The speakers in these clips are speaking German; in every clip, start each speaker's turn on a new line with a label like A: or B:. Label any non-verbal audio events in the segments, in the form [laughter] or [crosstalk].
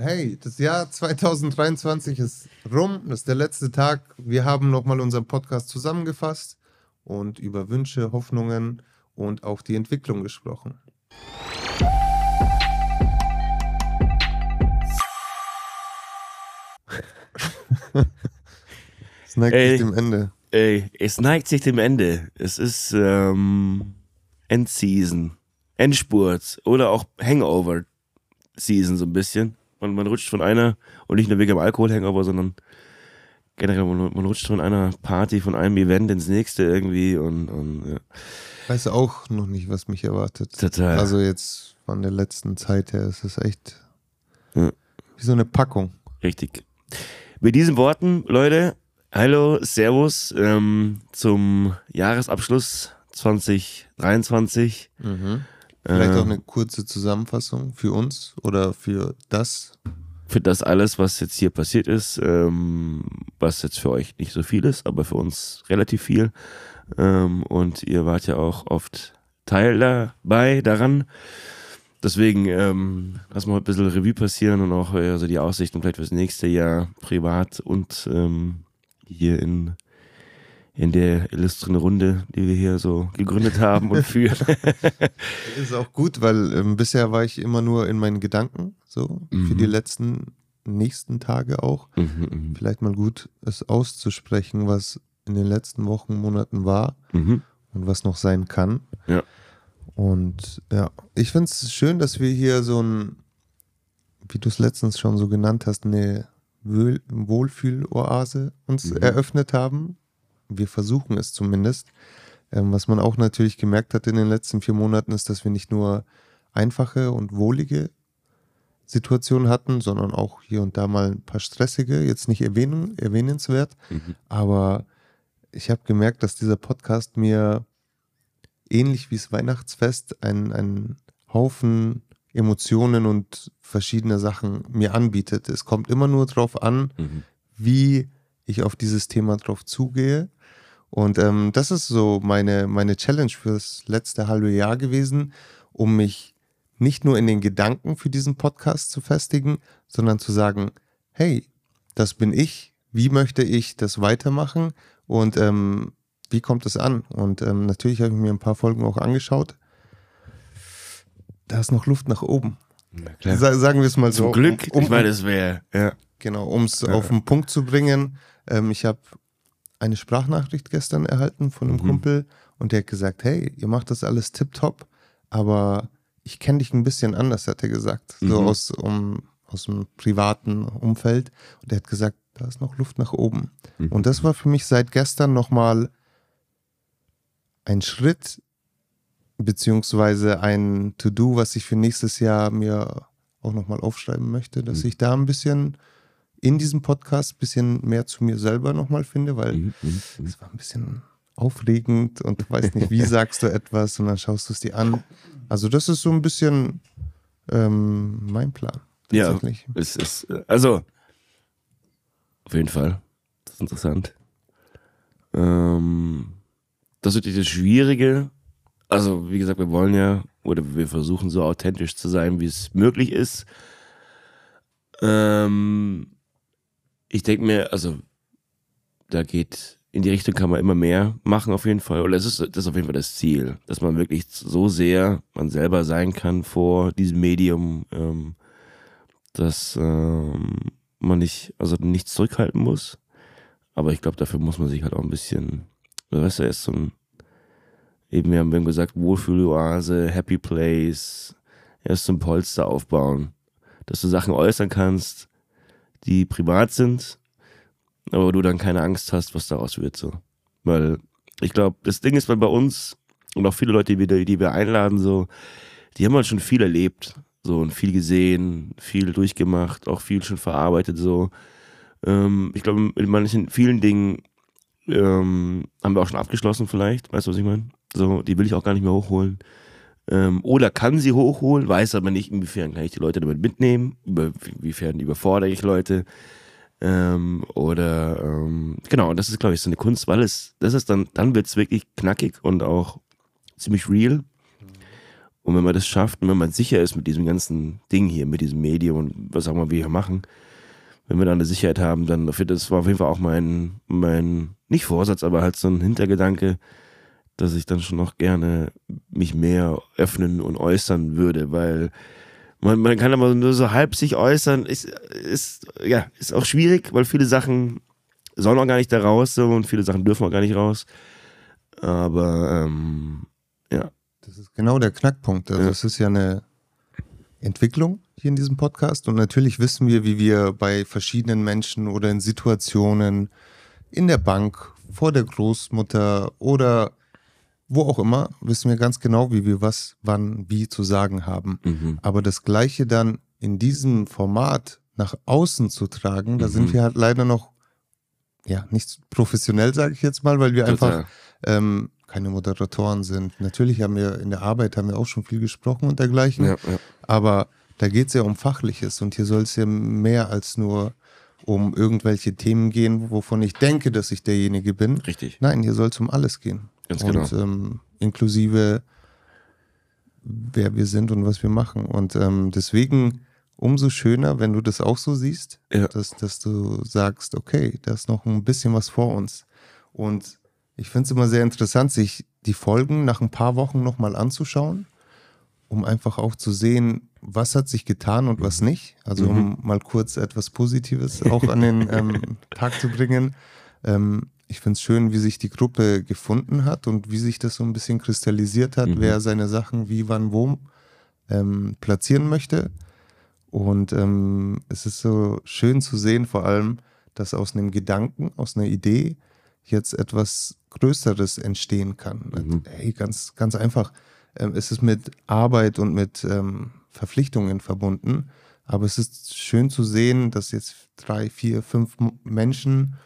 A: Hey, das Jahr 2023 ist rum, das ist der letzte Tag. Wir haben nochmal unseren Podcast zusammengefasst und über Wünsche, Hoffnungen und auch die Entwicklung gesprochen. es neigt ey, sich dem Ende.
B: Ey, es neigt sich dem Ende. Es ist ähm, Endseason, Endspurt oder auch Hangover-Season so ein bisschen. Man, man rutscht von einer, und nicht nur wegen dem Alkohol-Hangover, sondern generell, man, man, rutscht von einer Party, von einem Event ins nächste irgendwie und, und ja.
A: Weiß auch noch nicht, was mich erwartet.
B: Total.
A: Also jetzt von der letzten Zeit her ist es echt ja. wie so eine Packung.
B: Richtig. Mit diesen Worten, Leute, hallo, Servus ähm, zum Jahresabschluss 2023.
A: Mhm. Vielleicht auch eine kurze Zusammenfassung für uns oder für das.
B: Für das alles, was jetzt hier passiert ist, ähm, was jetzt für euch nicht so viel ist, aber für uns relativ viel. Ähm, und ihr wart ja auch oft Teil dabei daran. Deswegen ähm, lassen wir ein bisschen Revue passieren und auch also die Aussichten vielleicht fürs nächste Jahr privat und ähm, hier in, in der illustren Runde, die wir hier so gegründet haben und führen. [laughs]
A: ist auch gut, weil ähm, bisher war ich immer nur in meinen Gedanken, so mhm. für die mhm. letzten nächsten Tage auch. Mhm, mhm, Vielleicht mal gut, es auszusprechen, was in den letzten Wochen, Monaten war mhm. und was noch sein kann.
B: Ja.
A: Und ja, ich finde es schön, dass wir hier so ein, wie du es letztens schon so genannt hast, eine Wohlfühloase uns mhm. eröffnet haben. Wir versuchen es zumindest. Ähm, was man auch natürlich gemerkt hat in den letzten vier Monaten, ist, dass wir nicht nur einfache und wohlige Situationen hatten, sondern auch hier und da mal ein paar stressige, jetzt nicht erwähnen, erwähnenswert. Mhm. Aber ich habe gemerkt, dass dieser Podcast mir ähnlich wie das Weihnachtsfest ein, ein Haufen Emotionen und verschiedene Sachen mir anbietet. Es kommt immer nur darauf an, mhm. wie ich auf dieses Thema drauf zugehe. Und ähm, das ist so meine, meine Challenge fürs letzte halbe Jahr gewesen, um mich nicht nur in den Gedanken für diesen Podcast zu festigen, sondern zu sagen, hey, das bin ich, wie möchte ich das weitermachen und ähm, wie kommt es an? Und ähm, natürlich habe ich mir ein paar Folgen auch angeschaut. Da ist noch Luft nach oben. Sa sagen wir es mal
B: Zum
A: so.
B: Zum Glück, um, um, ich meine, es wäre, ja.
A: Genau, um es ja. auf den Punkt zu bringen. Ähm, ich habe eine Sprachnachricht gestern erhalten von einem mhm. Kumpel und der hat gesagt, hey, ihr macht das alles tipptopp, aber ich kenne dich ein bisschen anders, hat er gesagt. So mhm. aus, um, aus dem privaten Umfeld. Und er hat gesagt, da ist noch Luft nach oben. Mhm. Und das war für mich seit gestern nochmal ein Schritt beziehungsweise ein To-Do, was ich für nächstes Jahr mir auch nochmal aufschreiben möchte, dass mhm. ich da ein bisschen in diesem Podcast ein bisschen mehr zu mir selber nochmal finde, weil mhm, mhm, mhm. es war ein bisschen aufregend und du weißt nicht, wie [laughs] sagst du etwas und dann schaust du es dir an. Also das ist so ein bisschen ähm, mein Plan.
B: Ja, es ist, also auf jeden Fall, das ist interessant. Ähm, das ist natürlich das Schwierige. Also, wie gesagt, wir wollen ja, oder wir versuchen so authentisch zu sein, wie es möglich ist. Ähm, ich denke mir, also, da geht, in die Richtung kann man immer mehr machen, auf jeden Fall. Oder das ist, das ist auf jeden Fall das Ziel, dass man wirklich so sehr man selber sein kann vor diesem Medium, ähm, dass ähm, man nicht, also nichts zurückhalten muss. Aber ich glaube, dafür muss man sich halt auch ein bisschen weißt du, er ist so ein, eben, wir haben gesagt, Wohlfühloase, Happy Place, erst so ein Polster aufbauen, dass du Sachen äußern kannst, die privat sind, aber du dann keine Angst hast, was daraus wird, so. Weil, ich glaube, das Ding ist, weil bei uns und auch viele Leute, die wir, die wir einladen, so, die haben halt schon viel erlebt, so, und viel gesehen, viel durchgemacht, auch viel schon verarbeitet, so. Ähm, ich glaube, in manchen, vielen Dingen ähm, haben wir auch schon abgeschlossen vielleicht, weißt du, was ich meine? So, die will ich auch gar nicht mehr hochholen. Ähm, oder kann sie hochholen, weiß aber nicht, inwiefern kann ich die Leute damit mitnehmen, inwiefern überfordere ich Leute. Ähm, oder ähm, genau, das ist, glaube ich, so eine Kunst, weil es, das ist dann, dann wird es wirklich knackig und auch ziemlich real. Und wenn man das schafft und wenn man sicher ist mit diesem ganzen Ding hier, mit diesem Medium und was auch immer wir hier machen, wenn wir da eine Sicherheit haben, dann das war auf jeden Fall auch mein, mein, nicht Vorsatz, aber halt so ein Hintergedanke, dass ich dann schon noch gerne mich mehr öffnen und äußern würde, weil man, man kann aber nur so halb sich äußern, ist, ist, ja, ist auch schwierig, weil viele Sachen sollen auch gar nicht da raus so, und viele Sachen dürfen auch gar nicht raus. Aber ähm, ja.
A: Das ist genau der Knackpunkt. Also es ist ja eine Entwicklung hier in diesem Podcast und natürlich wissen wir, wie wir bei verschiedenen Menschen oder in Situationen in der Bank, vor der Großmutter oder wo auch immer, wissen wir ganz genau, wie wir was, wann, wie zu sagen haben. Mhm. Aber das Gleiche dann in diesem Format nach außen zu tragen, da mhm. sind wir halt leider noch, ja, nicht professionell, sage ich jetzt mal, weil wir Total. einfach ähm, keine Moderatoren sind. Natürlich haben wir in der Arbeit haben wir auch schon viel gesprochen und dergleichen. Ja, ja. Aber da geht es ja um Fachliches und hier soll es ja mehr als nur um irgendwelche Themen gehen, wovon ich denke, dass ich derjenige bin.
B: Richtig.
A: Nein, hier soll es um alles gehen.
B: Ganz genau.
A: Und ähm, inklusive wer wir sind und was wir machen. Und ähm, deswegen umso schöner, wenn du das auch so siehst, ja. dass, dass du sagst, okay, da ist noch ein bisschen was vor uns. Und ich finde es immer sehr interessant, sich die Folgen nach ein paar Wochen nochmal anzuschauen, um einfach auch zu sehen, was hat sich getan und was nicht. Also um mhm. mal kurz etwas Positives auch an den ähm, Tag zu bringen. Ähm, ich finde es schön, wie sich die Gruppe gefunden hat und wie sich das so ein bisschen kristallisiert hat, mhm. wer seine Sachen wie, wann, wo ähm, platzieren möchte. Und ähm, es ist so schön zu sehen, vor allem, dass aus einem Gedanken, aus einer Idee jetzt etwas Größeres entstehen kann. Mhm. Hey, ganz, ganz einfach. Ähm, es ist mit Arbeit und mit ähm, Verpflichtungen verbunden. Aber es ist schön zu sehen, dass jetzt drei, vier, fünf Menschen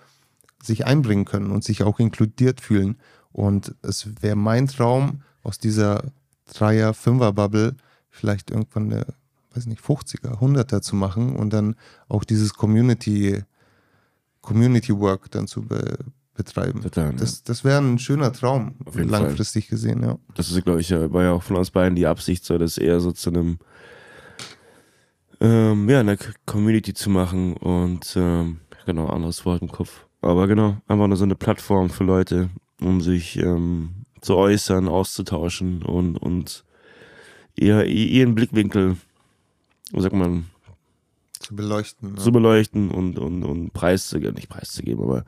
A: sich einbringen können und sich auch inkludiert fühlen. Und es wäre mein Traum, aus dieser Dreier-, Fünfer-Bubble vielleicht irgendwann eine, weiß nicht, 50er, 100er zu machen und dann auch dieses Community, Community Work dann zu be betreiben. Total, das, ja. das wäre ein schöner Traum, langfristig Fall. gesehen, ja.
B: Das ist, glaube ich, war ja auch von uns beiden die Absicht, so das eher so zu einem ähm, ja, eine Community zu machen und ähm, genau, anderes Wort im Kopf. Aber genau, einfach nur so eine Plattform für Leute, um sich ähm, zu äußern, auszutauschen und, und ihr, ihren Blickwinkel, wie sagt man,
A: zu beleuchten.
B: Ne? Zu beleuchten und, und, und preiszugeben, nicht preiszugeben, aber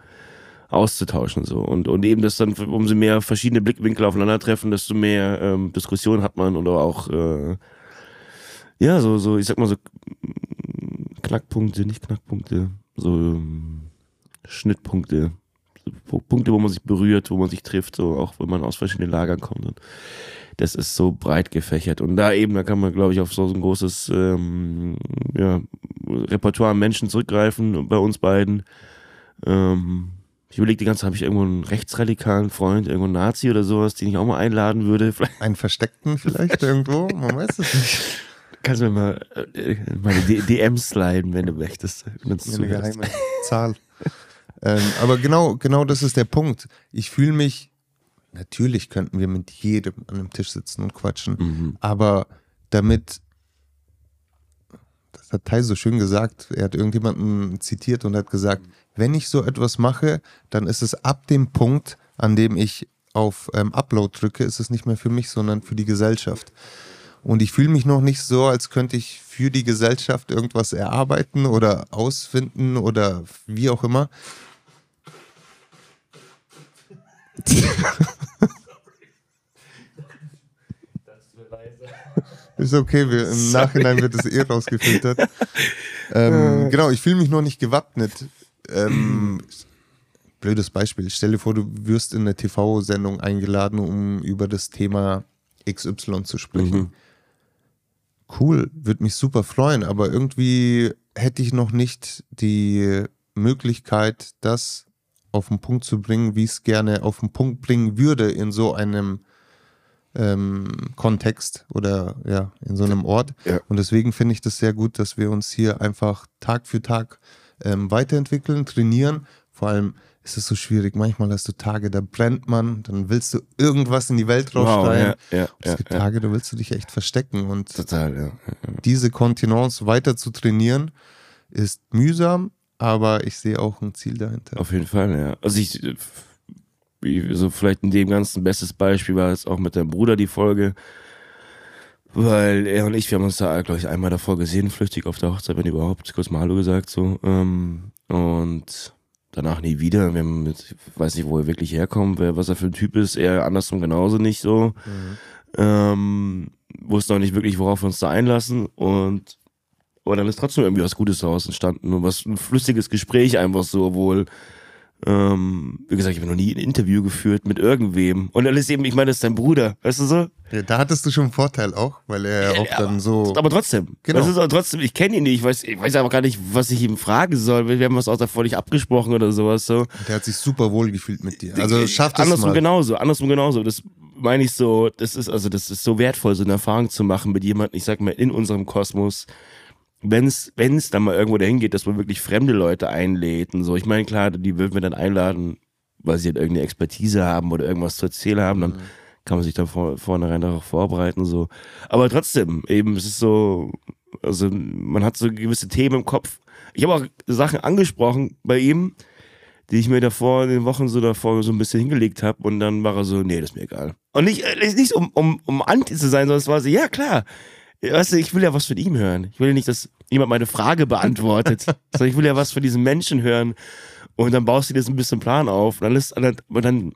B: auszutauschen so und und eben das dann umso mehr verschiedene Blickwinkel aufeinandertreffen desto mehr ähm, Diskussion hat man oder auch äh, ja so so ich sag mal so Knackpunkte nicht Knackpunkte so ähm, Schnittpunkte, Punkte, wo man sich berührt, wo man sich trifft, so auch wenn man aus verschiedenen Lagern kommt. Und das ist so breit gefächert. Und da eben, da kann man, glaube ich, auf so ein großes ähm, ja, Repertoire an Menschen zurückgreifen, bei uns beiden. Ähm, ich überlege die ganze Zeit, habe ich irgendwo einen rechtsradikalen Freund, irgendwo einen Nazi oder sowas, den ich auch mal einladen würde.
A: Vielleicht. Einen Versteckten vielleicht irgendwo? Man weiß es nicht.
B: Kannst du mir mal äh, meine DMs sliden, wenn du möchtest. Wenn
A: eine geheime Zahl. Ähm, aber genau, genau das ist der Punkt. Ich fühle mich, natürlich könnten wir mit jedem an einem Tisch sitzen und quatschen, mhm. aber damit, das hat Tai so schön gesagt, er hat irgendjemanden zitiert und hat gesagt, wenn ich so etwas mache, dann ist es ab dem Punkt, an dem ich auf ähm, Upload drücke, ist es nicht mehr für mich, sondern für die Gesellschaft. Und ich fühle mich noch nicht so, als könnte ich für die Gesellschaft irgendwas erarbeiten oder ausfinden oder wie auch immer, [laughs] Ist okay, wir, im Sorry. Nachhinein wird es eh rausgefiltert. ähm, genau, ich fühle mich noch nicht gewappnet. Ähm, blödes Beispiel. Stell dir vor, du wirst in eine TV-Sendung eingeladen, um über das Thema XY zu sprechen. Mhm. Cool, würde mich super freuen, aber irgendwie hätte ich noch nicht die Möglichkeit, das auf den Punkt zu bringen, wie ich es gerne auf den Punkt bringen würde in so einem ähm, Kontext oder ja, in so einem Ort. Ja. Und deswegen finde ich das sehr gut, dass wir uns hier einfach Tag für Tag ähm, weiterentwickeln, trainieren. Vor allem ist es so schwierig. Manchmal hast du Tage, da brennt man, dann willst du irgendwas in die Welt rausschreien.
B: Wow, ja, ja,
A: es
B: ja,
A: gibt. Tage, da willst du dich echt verstecken. Und
B: Total,
A: diese Kontinence weiter zu trainieren, ist mühsam, aber ich sehe auch ein Ziel dahinter.
B: Auf jeden Fall, ja. Also ich, so vielleicht in dem ganzen bestes Beispiel war jetzt auch mit deinem Bruder die Folge, weil er und ich, wir haben uns da, glaube ich, einmal davor gesehen, flüchtig auf der Hochzeit, wenn überhaupt, kurz mal Hallo gesagt, so, ähm, und danach nie wieder. Wir haben mit, ich weiß nicht, wo er wirklich herkommt, wer, was er für ein Typ ist, er andersrum genauso nicht so. Ähm, wussten auch nicht wirklich, worauf wir uns da einlassen und aber dann ist trotzdem irgendwie was Gutes daraus entstanden und was ein flüssiges Gespräch einfach so, obwohl ähm, wie gesagt, ich habe noch nie ein Interview geführt mit irgendwem. Und dann ist eben, ich meine, das ist dein Bruder, weißt du so?
A: Ja, da hattest du schon einen Vorteil auch, weil er auch dann so.
B: Aber trotzdem,
A: Genau.
B: das ist auch trotzdem, ich kenne ihn nicht, ich weiß, ich weiß aber gar nicht, was ich ihm fragen soll. Wir haben was auch davor nicht abgesprochen oder sowas so.
A: Der hat sich super wohl gefühlt mit dir. Also schafft es
B: andersrum
A: mal.
B: genauso, andersrum genauso. Das meine ich so, das ist also das ist so wertvoll, so eine Erfahrung zu machen mit jemandem, ich sag mal, in unserem Kosmos. Wenn es wenn es dann mal irgendwo dahin geht, dass man wirklich fremde Leute einlädt und so. Ich meine, klar, die würden wir dann einladen, weil sie halt irgendeine Expertise haben oder irgendwas zu erzählen haben, dann kann man sich dann vor, vornherein darauf vorbereiten so. Aber trotzdem, eben, es ist so, also man hat so gewisse Themen im Kopf. Ich habe auch Sachen angesprochen bei ihm, die ich mir davor in den Wochen so davor so ein bisschen hingelegt habe und dann war er so, nee, das ist mir egal. Und nicht, äh, nicht um, um, um anti zu sein, sondern es war so, ja klar, weißt du, ich will ja was von ihm hören. Ich will ja nicht, dass jemand meine Frage beantwortet, [laughs] sondern ich will ja was von diesem Menschen hören und dann baust du dir so ein bisschen Plan auf und dann ist, und dann,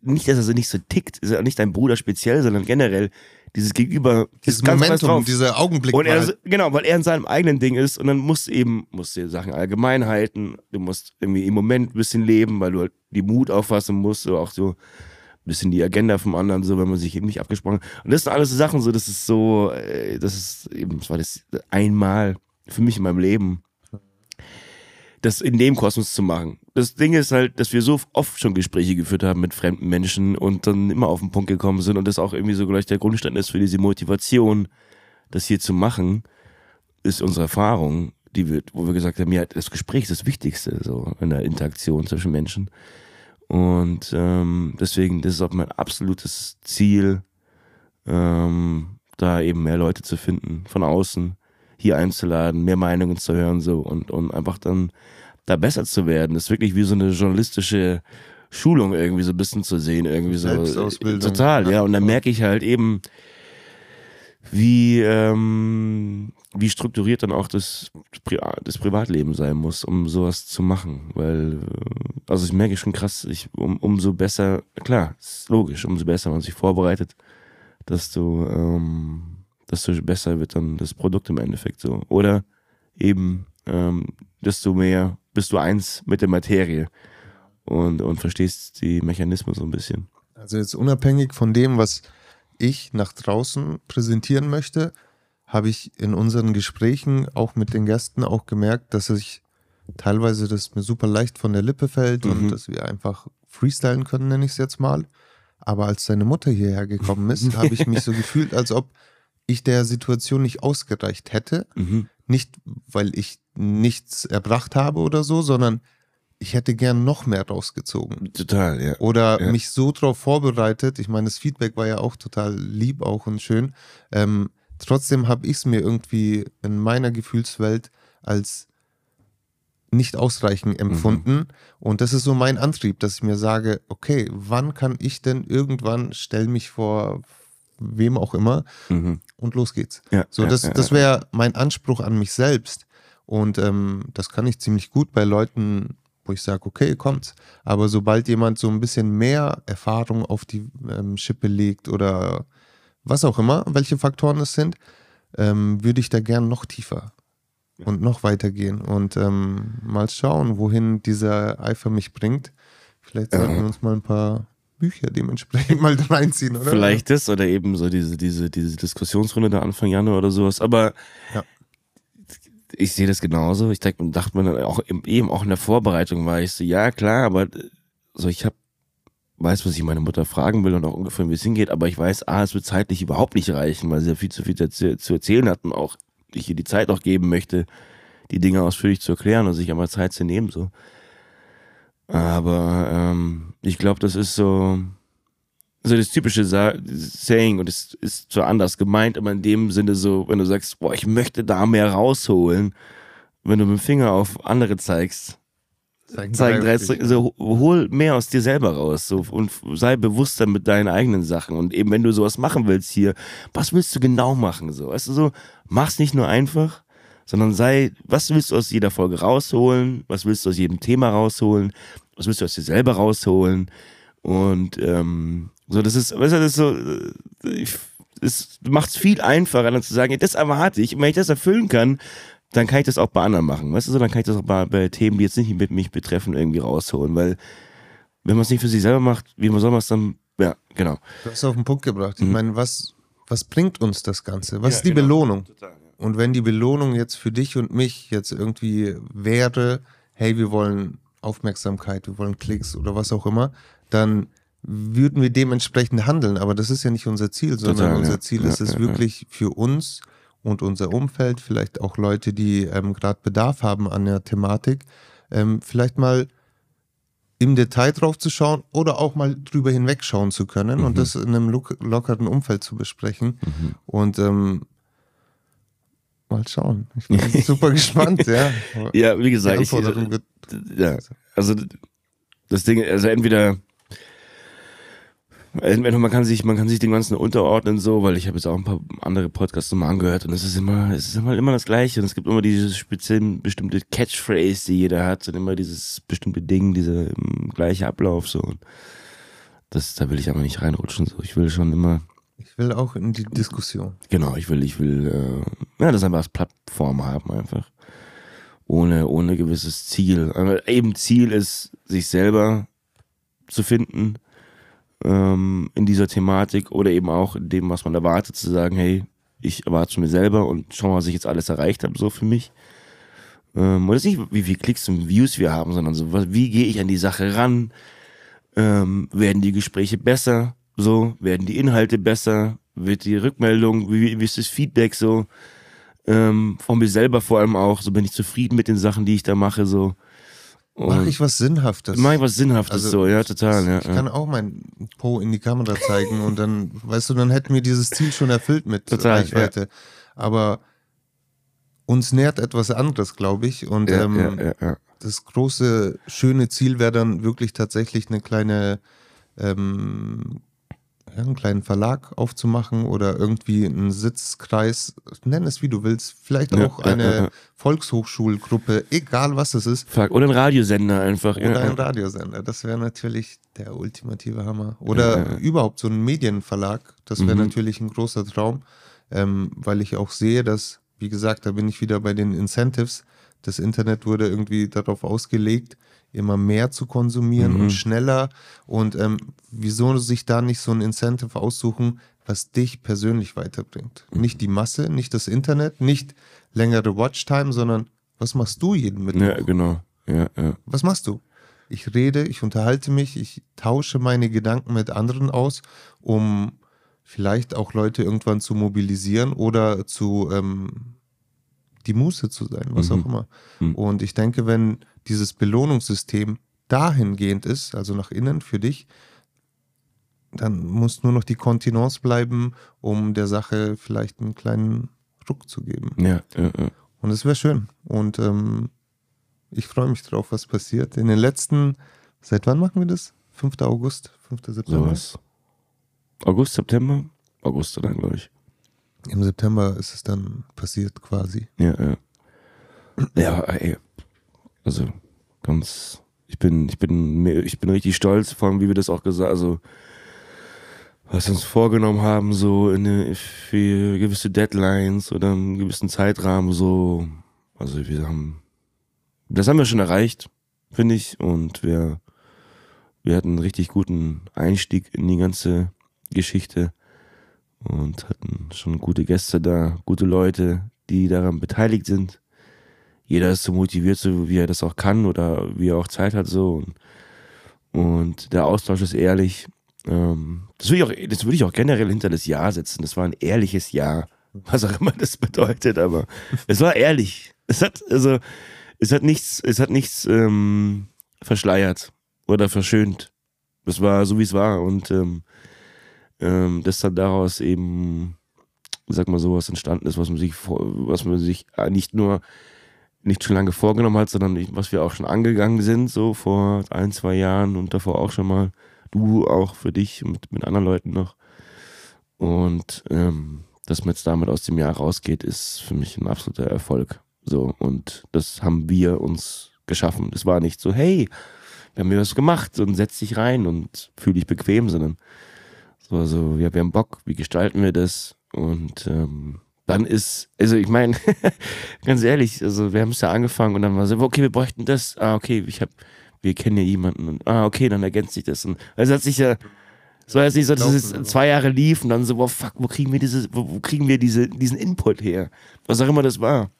B: nicht, dass er so nicht so tickt, ist ja nicht dein Bruder speziell, sondern generell dieses Gegenüber
A: Dieses
B: ist ganz anders
A: Momentum,
B: drauf.
A: dieser Augenblick.
B: Und er, so- genau, weil er in seinem eigenen Ding ist und dann musst du eben, musst dir Sachen allgemein halten, du musst irgendwie im Moment ein bisschen leben, weil du halt die Mut auffassen musst, so auch so bisschen die Agenda vom anderen, so wenn man sich eben nicht abgesprochen hat. Und das sind alles so Sachen, so das ist so, äh, das ist eben, das war das einmal für mich in meinem Leben, das in dem Kosmos zu machen. Das Ding ist halt, dass wir so oft schon Gespräche geführt haben mit fremden Menschen und dann immer auf den Punkt gekommen sind und das auch irgendwie so gleich der Grundstein ist für diese Motivation, das hier zu machen, ist unsere Erfahrung, die wir, wo wir gesagt haben, ja, das Gespräch ist das Wichtigste so in der Interaktion zwischen Menschen. Und ähm, deswegen, das ist auch mein absolutes Ziel, ähm, da eben mehr Leute zu finden von außen, hier einzuladen, mehr Meinungen zu hören so und, und einfach dann da besser zu werden. Das ist wirklich wie so eine journalistische Schulung irgendwie so ein bisschen zu sehen, irgendwie so. Total, ja.
A: Ja.
B: Und dann merke ich halt eben, wie, ähm, wie strukturiert dann auch das, Pri das Privatleben sein muss, um sowas zu machen. Weil, äh, also ich merke schon krass, ich, um, umso besser, klar, ist logisch, umso besser man sich vorbereitet, desto, ähm, desto besser wird dann das Produkt im Endeffekt so. Oder eben, ähm, desto mehr bist du eins mit der Materie und, und verstehst die Mechanismen so ein bisschen.
A: Also jetzt unabhängig von dem, was ich nach draußen präsentieren möchte, habe ich in unseren Gesprächen auch mit den Gästen auch gemerkt, dass ich teilweise das mir super leicht von der Lippe fällt
B: Mhm.
A: und dass wir einfach freestylen können, nenne ich es jetzt mal. Aber als seine Mutter hierher gekommen ist, [laughs] habe ich mich so gefühlt, als ob ich der Situation nicht ausgereicht hätte.
B: Mhm.
A: Nicht, weil ich nichts erbracht habe oder so, sondern ich hätte gern noch mehr rausgezogen
B: Total, ja.
A: oder
B: Ja.
A: mich so drauf vorbereitet. Ich meine, das Feedback war ja auch total lieb auch und schön. Ähm, trotzdem habe ich es mir irgendwie in meiner Gefühlswelt als nicht ausreichend empfunden. Und das ist so mein Antrieb, dass ich mir sage, okay, wann kann ich denn irgendwann, stell mich vor wem auch immer
B: Mhm.
A: und los geht's.
B: ja
A: So,
B: ja,
A: das,
B: ja,
A: das wäre mein Anspruch an mich selbst. Und ähm, das kann ich ziemlich gut bei Leuten, wo ich sage, okay, kommt's. Aber sobald jemand so ein bisschen mehr Erfahrung auf die ähm, Schippe legt oder was auch immer, welche Faktoren es sind, ähm, würde ich da gern noch tiefer und noch weiter gehen und ähm, mal schauen, wohin dieser Eifer mich bringt. Vielleicht sollten wir uns mal ein paar Bücher dementsprechend [laughs] mal reinziehen, oder?
B: Vielleicht das oder eben so diese, diese, diese Diskussionsrunde da Anfang Januar oder sowas. Aber
A: Ja.
B: Ich sehe das genauso. Ich dachte, dachte mir dann auch eben auch in der Vorbereitung war ich so, ja klar, aber äh, so ich habe weiß, was ich meine Mutter fragen will und auch ungefähr, wie es hingeht, aber ich weiß, ah, es wird zeitlich überhaupt nicht reichen, weil sie ja viel zu viel zu, zu erzählen hat und auch ich ihr die Zeit auch geben möchte, die Dinge ausführlich zu erklären und sich einmal Zeit zu nehmen, so. Aber ähm, ich glaube, das ist so, so das typische Sa Saying und es ist zwar anders gemeint, aber in dem Sinne so, wenn du sagst, boah, ich möchte da mehr rausholen, wenn du mit dem Finger auf andere zeigst, zeigen, zeigen drei, so hol mehr aus dir selber raus so, und sei bewusster mit deinen eigenen Sachen. Und eben wenn du sowas machen willst hier, was willst du genau machen so, weißt du so, mach's nicht nur einfach, sondern sei, was willst du aus jeder Folge rausholen, was willst du aus jedem Thema rausholen, was willst du aus dir selber rausholen und ähm, so, das ist, weißt du, das ist so, ich, es macht es viel einfacher, dann zu sagen, das erwarte ich. Und wenn ich das erfüllen kann, dann kann ich das auch bei anderen machen. Weißt du, so, dann kann ich das auch bei, bei Themen, die jetzt nicht mit mich betreffen, irgendwie rausholen. Weil, wenn man es nicht für sich selber macht, wie soll man es dann, ja, genau.
A: Du hast auf den Punkt gebracht. Ich mhm. meine, was, was bringt uns das Ganze? Was ja, ist die genau. Belohnung? Total, ja. Und wenn die Belohnung jetzt für dich und mich jetzt irgendwie wäre, hey, wir wollen Aufmerksamkeit, wir wollen Klicks oder was auch immer, dann würden wir dementsprechend handeln. Aber das ist ja nicht unser Ziel, sondern Total, unser Ziel ja. ist es wirklich für uns und unser Umfeld, vielleicht auch Leute, die ähm, gerade Bedarf haben an der Thematik, ähm, vielleicht mal im Detail drauf zu schauen oder auch mal drüber hinwegschauen zu können mhm. und das in einem lockeren Umfeld zu besprechen. Mhm. Und ähm, mal schauen. Ich bin [laughs] super gespannt, ja.
B: Ja, wie gesagt, ich, ja, also das Ding, also Entweder man kann sich, man kann sich dem Ganzen unterordnen so, weil ich habe jetzt auch ein paar andere Podcasts nochmal angehört und es ist immer, es ist immer, immer das Gleiche und es gibt immer diese speziellen, bestimmte Catchphrase, die jeder hat und immer dieses bestimmte Ding, dieser um, gleiche Ablauf so und das, da will ich aber nicht reinrutschen so. Ich will schon immer.
A: Ich will auch in die Diskussion.
B: Genau, ich will, ich will, äh, ja, das einfach als Plattform haben einfach. Ohne, ohne gewisses Ziel. Aber eben Ziel ist, sich selber zu finden ähm, in dieser Thematik oder eben auch in dem, was man erwartet, zu sagen, hey, ich erwarte es mir selber und schau mal, was ich jetzt alles erreicht habe, so für mich. Ähm, und das ist nicht, wie viele Klicks und Views wir haben, sondern so, wie gehe ich an die Sache ran? Ähm, werden die Gespräche besser? So, werden die Inhalte besser? Wird die Rückmeldung, wie, wie ist das Feedback so? Ähm, von mir selber vor allem auch, so bin ich zufrieden mit den Sachen, die ich da mache, so.
A: Mache ich was Sinnhaftes?
B: Mache ich was Sinnhaftes also, so, ja, total. Ja,
A: ich ja. kann auch mein Po in die Kamera zeigen und dann, [laughs] weißt du, dann hätten wir dieses Ziel schon erfüllt mit total, Reichweite. Ja. Aber uns nährt etwas anderes, glaube ich. Und ähm, das große, schöne Ziel wäre dann wirklich tatsächlich eine kleine ähm, einen kleinen Verlag aufzumachen oder irgendwie einen Sitzkreis, nenn es wie du willst, vielleicht auch ja, eine ja, Volkshochschulgruppe, egal was es ist.
B: Oder ein Radiosender einfach.
A: Oder ein Radiosender, das wäre natürlich der ultimative Hammer. Oder überhaupt so ein Medienverlag, das wäre mhm. natürlich ein großer Traum, ähm, weil ich auch sehe, dass, wie gesagt, da bin ich wieder bei den Incentives, das Internet wurde irgendwie darauf ausgelegt, immer mehr zu konsumieren mhm. und schneller. Und ähm, wieso sich da nicht so ein Incentive aussuchen, was dich persönlich weiterbringt? Mhm. Nicht die Masse, nicht das Internet, nicht längere Watchtime, sondern was machst du jeden Mittwoch?
B: Ja, genau. Ja, ja.
A: Was machst du? Ich rede, ich unterhalte mich, ich tausche meine Gedanken mit anderen aus, um vielleicht auch Leute irgendwann zu mobilisieren oder zu ähm, die Muße zu sein, was mhm. auch immer. Mhm. Und ich denke, wenn dieses Belohnungssystem dahingehend ist, also nach innen für dich, dann muss nur noch die Kontinence bleiben, um der Sache vielleicht einen kleinen Ruck zu geben.
B: Ja, ja, ja.
A: Und es wäre schön. Und ähm, ich freue mich drauf, was passiert. In den letzten, seit wann machen wir das? 5. August, 5. September?
B: So August, September? August dann, glaube ich.
A: Im September ist es dann passiert quasi.
B: Ja, ja. Ja, ey. Also ganz, ich bin, ich bin, ich bin richtig stolz, vor allem wie wir das auch gesagt, also was wir uns vorgenommen haben, so in eine, für gewisse Deadlines oder einen gewissen Zeitrahmen, so, also wir haben, das haben wir schon erreicht, finde ich, und wir, wir hatten einen richtig guten Einstieg in die ganze Geschichte und hatten schon gute Gäste da, gute Leute, die daran beteiligt sind jeder ist so motiviert, so wie er das auch kann oder wie er auch Zeit hat, so. Und, und der Austausch ist ehrlich. Ähm, das würde ich auch, das würde ich auch generell hinter das Jahr setzen. Das war ein ehrliches Jahr. Was auch immer das bedeutet, aber [laughs] es war ehrlich. Es hat, also, es hat nichts, es hat nichts ähm, verschleiert. oder verschönt. Das war so, wie es war. Und ähm, ähm, dass dann daraus eben, sag mal, sowas entstanden ist, was man sich, was man sich nicht nur nicht schon lange vorgenommen hat, sondern was wir auch schon angegangen sind, so vor ein, zwei Jahren und davor auch schon mal. Du auch für dich mit, mit anderen Leuten noch. Und ähm, dass man jetzt damit aus dem Jahr rausgeht, ist für mich ein absoluter Erfolg. So, und das haben wir uns geschaffen. Es war nicht so, hey, wir haben mir was gemacht und setz dich rein und fühl dich bequem, sondern so, also, ja, wir haben Bock, wie gestalten wir das? Und ähm, dann ist, also ich meine, [laughs] ganz ehrlich, also wir haben es ja angefangen und dann war so, okay, wir bräuchten das. Ah, okay, ich habe, wir kennen ja jemanden und ah, okay, dann ergänzt sich das. Und also hat sich ja, so jetzt nicht so, dass es zwei Jahre lief und dann so, wow, fuck, wo kriegen wir diese, wo, wo kriegen wir diese, diesen Input her? Was auch immer das war.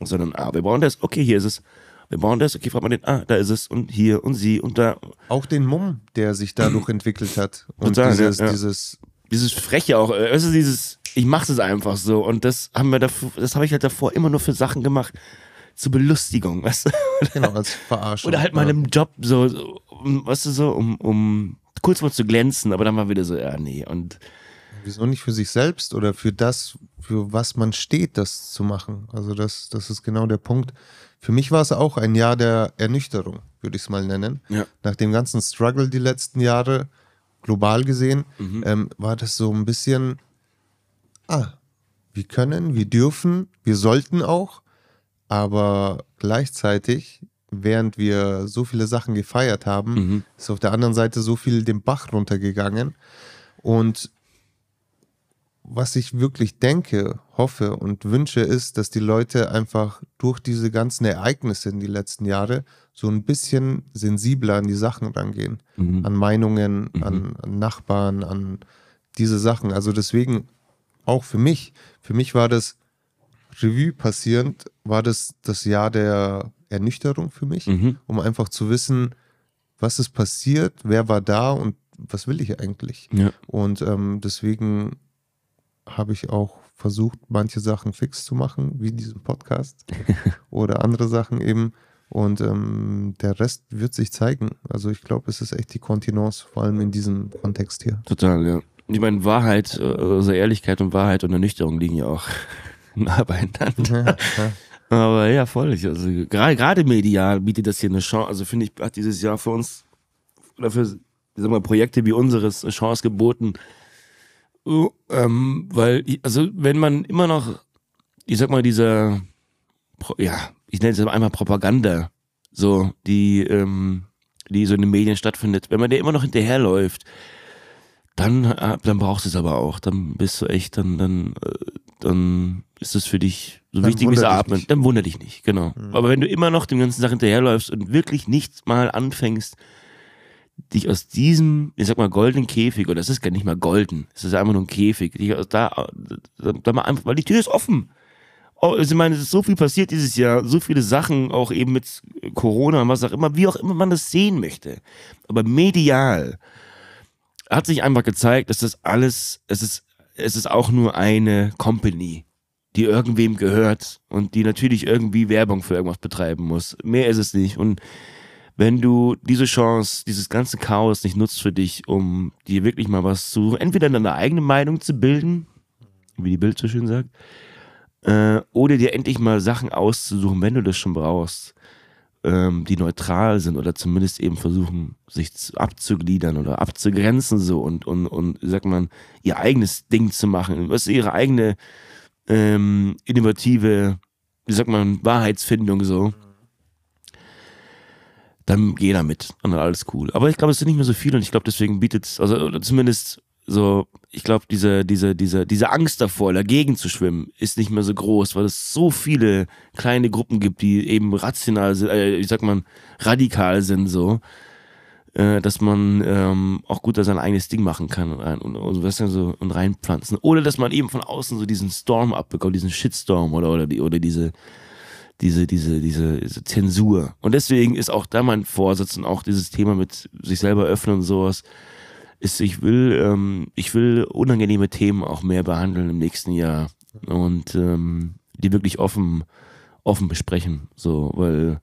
B: Sondern, ah, wir brauchen das, okay, hier ist es. Wir brauchen das, okay, fragt man den, ah, da ist es und hier und sie und da.
A: Auch den Mumm, der sich dadurch [clears throat] entwickelt hat. Und
B: Total,
A: dieses,
B: ja, ja.
A: dieses
B: dieses Freche auch, also dieses, ich mach's es einfach so und das haben wir davor, das habe ich halt davor immer nur für Sachen gemacht zur Belustigung, [laughs] weißt du?
A: Genau, als Verarschung.
B: Oder halt mal im Job so, so um, weißt du so, um, um kurz mal zu glänzen, aber dann war wieder so, ja, nee und
A: Wieso nicht für sich selbst oder für das, für was man steht, das zu machen? Also das, das ist genau der Punkt. Für mich war es auch ein Jahr der Ernüchterung, würde ich es mal nennen.
B: Ja.
A: Nach dem ganzen Struggle die letzten Jahre, global gesehen, ähm, war das so ein bisschen, ah, wir können, wir dürfen, wir sollten auch, aber gleichzeitig, während wir so viele Sachen gefeiert haben,
B: Mhm.
A: ist auf der anderen Seite so viel den Bach runtergegangen. Und was ich wirklich denke, hoffe und wünsche, ist, dass die Leute einfach durch diese ganzen Ereignisse in die letzten Jahre so ein bisschen sensibler an die Sachen rangehen.
B: Mhm.
A: An Meinungen, an, an Nachbarn, an diese Sachen. Also deswegen auch für mich, für mich war das Revue passierend, war das das Jahr der Ernüchterung für mich,
B: Mhm.
A: um einfach zu wissen, was ist passiert, wer war da und was will ich eigentlich.
B: Ja.
A: Und ähm, deswegen habe ich auch versucht, manche Sachen fix zu machen, wie diesen Podcast [laughs] oder andere Sachen eben. Und ähm, der Rest wird sich zeigen. Also ich glaube, es ist echt die Kontinence, vor allem in diesem Kontext hier.
B: Total, ja. Ich meine, Wahrheit, also Ehrlichkeit und Wahrheit und Ernüchterung liegen ja auch [laughs] nah beieinander.
A: Ja, ja.
B: Aber ja, voll. Ich- Also gerade gerade medial bietet das hier eine Chance. Also finde ich, hat dieses Jahr für uns oder für sag mal, Projekte wie unseres eine Chance geboten. Uh, ähm, weil, also wenn man immer noch, ich sag mal, dieser, ja, ich nenne es einmal Propaganda, so, die, ähm, die so in den Medien stattfindet, wenn man der immer noch hinterherläuft, dann, äh, dann brauchst du es aber auch. Dann bist du echt, dann, dann, äh, dann ist es für dich so
A: Dann
B: wichtig wie das
A: dich
B: Atmen.
A: nicht.
B: Dann wundert dich nicht, genau. Aber wenn du immer noch dem ganzen Tag hinterherläufst und wirklich nicht mal anfängst, dich aus diesem, ich sag mal, goldenen Käfig, oder es ist gar nicht mal golden, es ist einfach nur ein Käfig, dich aus da, da, da mal einfach, weil die Tür ist offen. Oh, also ich meine, es ist so viel passiert dieses Jahr, so viele Sachen, auch eben mit Corona und was auch immer, wie auch immer man das sehen möchte. Aber medial hat sich einfach gezeigt, dass das alles, es ist, es ist auch nur eine Company, die irgendwem gehört und die natürlich irgendwie Werbung für irgendwas betreiben muss. Mehr ist es nicht. Und wenn du diese Chance, dieses ganze Chaos nicht nutzt für dich, um dir wirklich mal was zu, entweder deine eigene Meinung zu bilden, wie die Bild so schön sagt, äh, oder dir endlich mal Sachen auszusuchen, wenn du das schon brauchst, ähm, die neutral sind oder zumindest eben versuchen, sich zu, abzugliedern oder abzugrenzen so und, und, und, sagt man, ihr eigenes Ding zu machen, was ihre eigene ähm, innovative, wie sagt man, Wahrheitsfindung so. Dann geh damit und dann alles cool. Aber ich glaube, es sind nicht mehr so viele und ich glaube, deswegen bietet es, also zumindest so, ich glaube, diese, diese, diese, diese Angst davor, dagegen zu schwimmen, ist nicht mehr so groß, weil es so viele kleine Gruppen gibt, die eben rational sind, äh, ich sag mal, radikal sind so, äh, dass man ähm, auch gut da sein eigenes Ding machen kann und, und, und, so, und reinpflanzen. Oder dass man eben von außen so diesen Storm abbekommt, diesen Shitstorm oder, oder, die, oder diese, diese, diese, diese, diese Zensur. Und deswegen ist auch da mein Vorsatz und auch dieses Thema mit sich selber öffnen und sowas, ist, ich will, ähm, ich will unangenehme Themen auch mehr behandeln im nächsten Jahr und ähm, die wirklich offen, offen besprechen. So, weil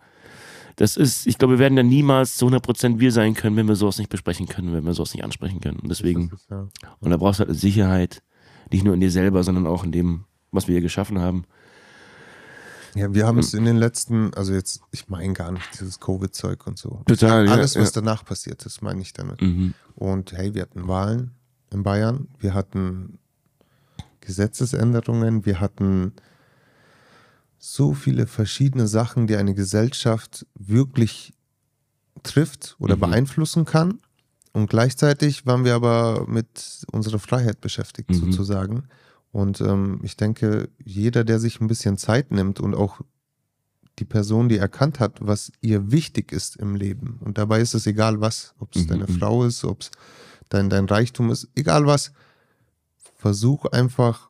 B: Das ist, ich glaube, wir werden ja niemals zu 100% wir sein können, wenn wir sowas nicht besprechen können, wenn wir sowas nicht ansprechen können. Und deswegen, und da brauchst du halt eine Sicherheit, nicht nur in dir selber, sondern auch in dem, was wir hier geschaffen haben.
A: Ja, wir haben es in den letzten, also jetzt, ich meine gar nicht dieses Covid-Zeug und so.
B: Total, ja,
A: Alles, was
B: ja.
A: danach passiert ist, meine ich damit.
B: Mhm.
A: Und hey, wir hatten Wahlen in Bayern, wir hatten Gesetzesänderungen, wir hatten so viele verschiedene Sachen, die eine Gesellschaft wirklich trifft oder
B: Mhm.
A: beeinflussen kann. Und gleichzeitig waren wir aber mit unserer Freiheit beschäftigt,
B: Mhm.
A: sozusagen. Und ähm, ich denke, jeder, der sich ein bisschen Zeit nimmt und auch die Person, die erkannt hat, was ihr wichtig ist im Leben. Und dabei ist es egal was, ob es
B: Mhm,
A: deine
B: mhm.
A: Frau ist, ob es dein, dein Reichtum ist, egal was. Versuch einfach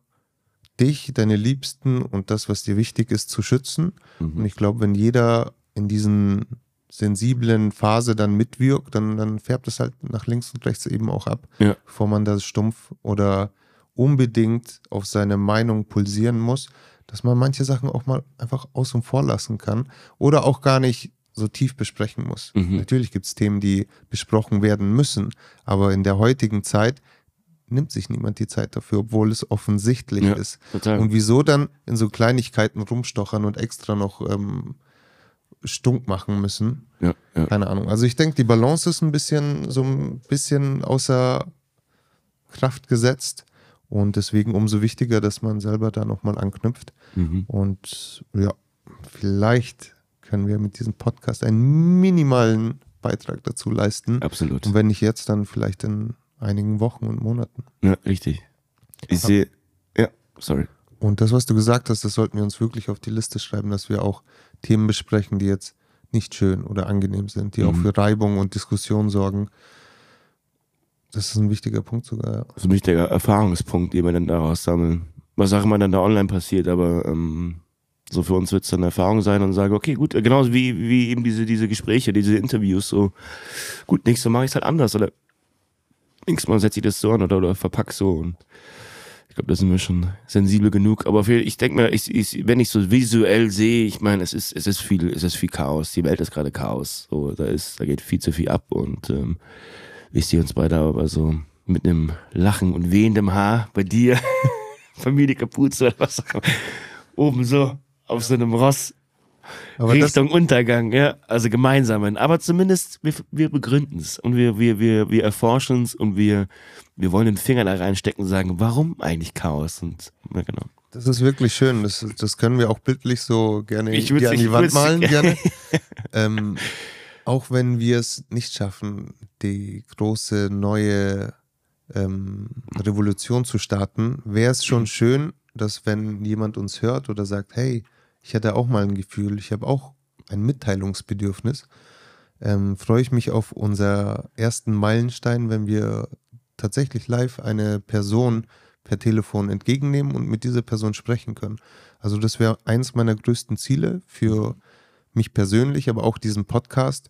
A: dich, deine Liebsten und das, was dir wichtig ist, zu schützen. Und
B: Mhm.
A: ich glaube, wenn jeder in diesen sensiblen Phase dann mitwirkt, dann, dann färbt es halt nach links und rechts eben auch ab,
B: Ja.
A: bevor man das stumpf oder unbedingt auf seine Meinung pulsieren muss, dass man manche Sachen auch mal einfach außen vor lassen kann oder auch gar nicht so tief besprechen muss.
B: Mhm.
A: Natürlich gibt es Themen, die besprochen werden müssen, aber in der heutigen Zeit nimmt sich niemand die Zeit dafür, obwohl es offensichtlich
B: Ja.
A: ist.
B: Total.
A: Und wieso dann in so Kleinigkeiten rumstochern und extra noch ähm, stunk machen müssen?
B: ja, ja.
A: Keine Ahnung. Also ich denke, die Balance ist ein bisschen so ein bisschen außer Kraft gesetzt und deswegen umso wichtiger, dass man selber da nochmal anknüpft.
B: Mhm.
A: Und ja, vielleicht können wir mit diesem Podcast einen minimalen Beitrag dazu leisten.
B: Absolut.
A: Und wenn nicht jetzt, dann vielleicht in einigen Wochen und Monaten.
B: Ja, richtig. Ich sehe, ja, sorry.
A: Und das, was du gesagt hast, das sollten wir uns wirklich auf die Liste schreiben, dass wir auch Themen besprechen, die jetzt nicht schön oder angenehm sind, die auch
B: Mhm.
A: für Reibung und Diskussion sorgen. Das ist ein wichtiger Punkt sogar. ja.
B: Das ist ein wichtiger Erfahrungspunkt, den wir dann daraus sammeln. Was auch immer dann da online passiert, aber ähm, so für uns wird es dann Erfahrung sein und sagen, okay, gut, genauso wie, wie eben diese, diese Gespräche, diese Interviews, so, gut, nächstes Mal mache ich es halt anders oder nächstes Mal setze ich das so an oder, oder verpack so und ich glaube, da sind wir schon sensibel genug. Aber für, ich denke mir, ich, ich, wenn ich so visuell sehe, ich meine, es ist, es ist viel, es ist viel Chaos. Die Welt ist gerade Chaos. So, da ist, da geht viel zu viel ab und ähm, ich sehe uns beide aber so mit einem Lachen und wehendem Haar bei dir, [laughs] Familie Kapuze oder was auch immer, oben so auf so einem Ross
A: Aber
B: Richtung Untergang, ja, also gemeinsamen. Aber zumindest wir, wir begründen es und wir, wir, wir, wir erforschen es und wir, wir wollen den Finger da reinstecken und sagen, warum eigentlich Chaos? Und ja, genau.
A: das ist wirklich schön. Das, das können wir auch bildlich so gerne
B: Ich
A: dir an die Wand malen. [laughs] Gerne. [laughs] ähm, auch wenn wir es nicht schaffen, die große neue ähm, Revolution zu starten, wäre es
B: Mhm.
A: schon schön, dass wenn jemand uns hört oder sagt, hey, ich hatte auch mal ein Gefühl, ich habe auch ein Mitteilungsbedürfnis, ähm, freue ich mich auf unser ersten Meilenstein, wenn wir tatsächlich live eine Person per Telefon entgegennehmen und mit dieser Person sprechen können. Also das wäre eins meiner größten Ziele für mich persönlich, aber auch diesen Podcast.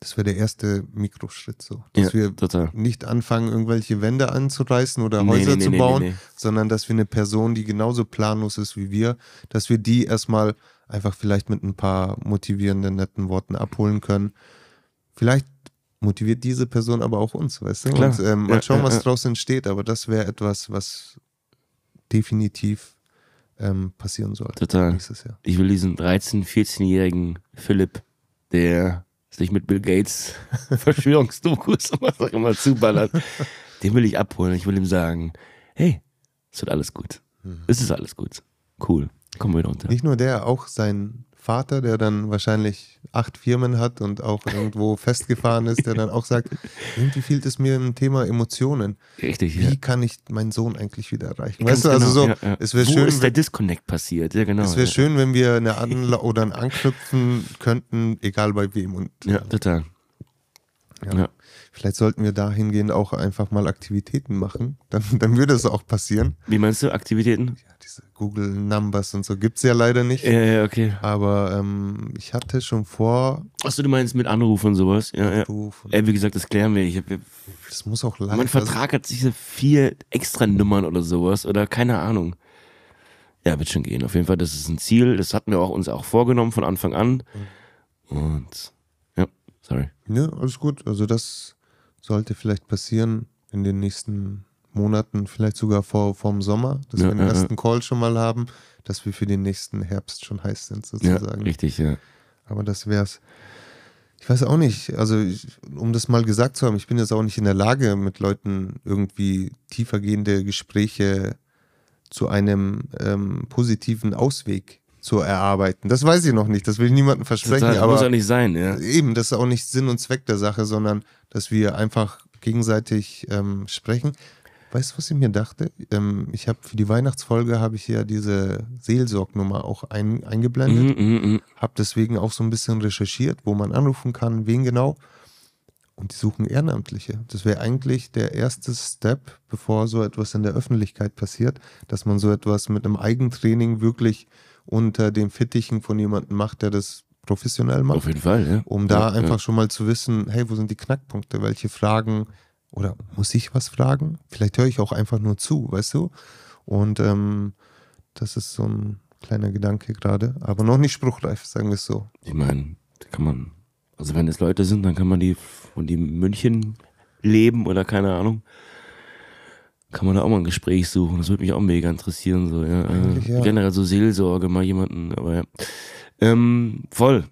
A: Das wäre der erste Mikroschritt so. Dass
B: Ja,
A: wir
B: total.
A: nicht anfangen, irgendwelche Wände anzureißen oder
B: Nee,
A: Häuser
B: nee,
A: zu
B: nee,
A: bauen, sondern dass wir eine Person, die genauso planlos ist wie wir, dass wir die erstmal einfach vielleicht mit ein paar motivierenden, netten Worten abholen können. Vielleicht motiviert diese Person aber auch uns, weißt du?
B: Klar.
A: Und ähm, mal
B: Ja,
A: schauen,
B: ja,
A: was daraus entsteht, aber das wäre etwas, was definitiv ähm, passieren sollte
B: Total.
A: nächstes Jahr.
B: Ich will diesen 13-, 14-jährigen Philipp, der sich mit Bill Gates [laughs] Verschwörungsdokus und was auch immer zuballert, den will ich abholen. Ich will ihm sagen, hey, es wird alles gut. Es ist alles gut. Cool. Kommen wir runter.
A: Nicht nur der, auch sein Vater, der dann wahrscheinlich acht Firmen hat und auch irgendwo [laughs] festgefahren ist, der dann auch sagt, irgendwie fehlt es mir im Thema Emotionen.
B: Richtig,
A: Wie
B: ja.
A: kann ich meinen Sohn eigentlich wieder erreichen?
B: Ganz
A: weißt du, also so,
B: genau, ja, ja.
A: es wäre
B: Wo
A: schön,
B: ist der
A: wenn-
B: Disconnect passiert? Ja, genau.
A: es wäre
B: ja.
A: schön, wenn wir eine Anla oder ein Anknüpfen könnten, egal bei wem. Und
B: Ja, total.
A: Ja.
B: Ja.
A: vielleicht sollten wir dahingehend auch einfach mal Aktivitäten machen. Dann, dann würde es auch passieren.
B: Wie meinst du, Aktivitäten?
A: Google Numbers und so gibt es ja leider nicht.
B: Ja, ja, okay.
A: Aber ähm, ich hatte schon vor,
B: Achso, du meinst mit Anruf und sowas? Ja, ja. Ey, wie gesagt, das klären wir. Ich hab,
A: das muss auch live.
B: mein Vertrag hat diese vier extra Nummern oder sowas oder keine Ahnung. Ja, wird schon gehen. Auf jeden Fall, das ist ein Ziel. Das hatten wir auch uns auch vorgenommen von Anfang an. Und ja, sorry.
A: Ja, alles gut. Also das sollte vielleicht passieren in den nächsten Monaten, vielleicht sogar vor vorm Sommer, dass
B: Ja,
A: wir den
B: ja,
A: ersten Call schon mal haben, dass wir für den nächsten Herbst schon heiß sind
B: Ja,
A: sozusagen.
B: richtig, ja.
A: Aber das wär's. Ich weiß auch nicht, also ich, um das mal gesagt zu haben, ich bin jetzt auch nicht in der Lage, mit Leuten irgendwie tiefergehende Gespräche zu einem ähm, positiven Ausweg zu erarbeiten. Das weiß ich noch nicht, das will ich niemandem versprechen, aber
B: muss auch nicht sein, ja.
A: eben, das ist auch nicht Sinn und Zweck der Sache, sondern dass wir einfach gegenseitig ähm, sprechen. Weißt du, was ich mir dachte? Ähm, ich habe für die Weihnachtsfolge habe ich ja diese Seelsorgnummer auch ein, eingeblendet
B: Mhm, mhm, mhm.
A: habe deswegen auch so ein bisschen recherchiert, wo man anrufen kann, wen genau. Und die suchen Ehrenamtliche. Das wäre eigentlich der erste Step, bevor so etwas in der Öffentlichkeit passiert, dass man so etwas mit einem Eigentraining wirklich unter den Fittichen von jemandem macht, der das professionell macht,
B: Auf jeden Fall, ja.
A: um da
B: ja,
A: einfach schon mal zu wissen, hey, wo sind die Knackpunkte, welche Fragen oder muss ich was fragen? Vielleicht höre ich auch einfach nur zu, weißt du? Und ähm, das ist so ein kleiner Gedanke gerade, aber noch nicht spruchreif, sagen wir es so.
B: Ich meine, da kann man, also wenn es Leute sind, dann kann man die von die in München leben oder keine Ahnung. Kann man da auch mal ein Gespräch suchen. Das würde mich auch mega interessieren. So, ja.
A: Ja.
B: Generell so Seelsorge, mal jemanden, aber ja. Ähm, voll.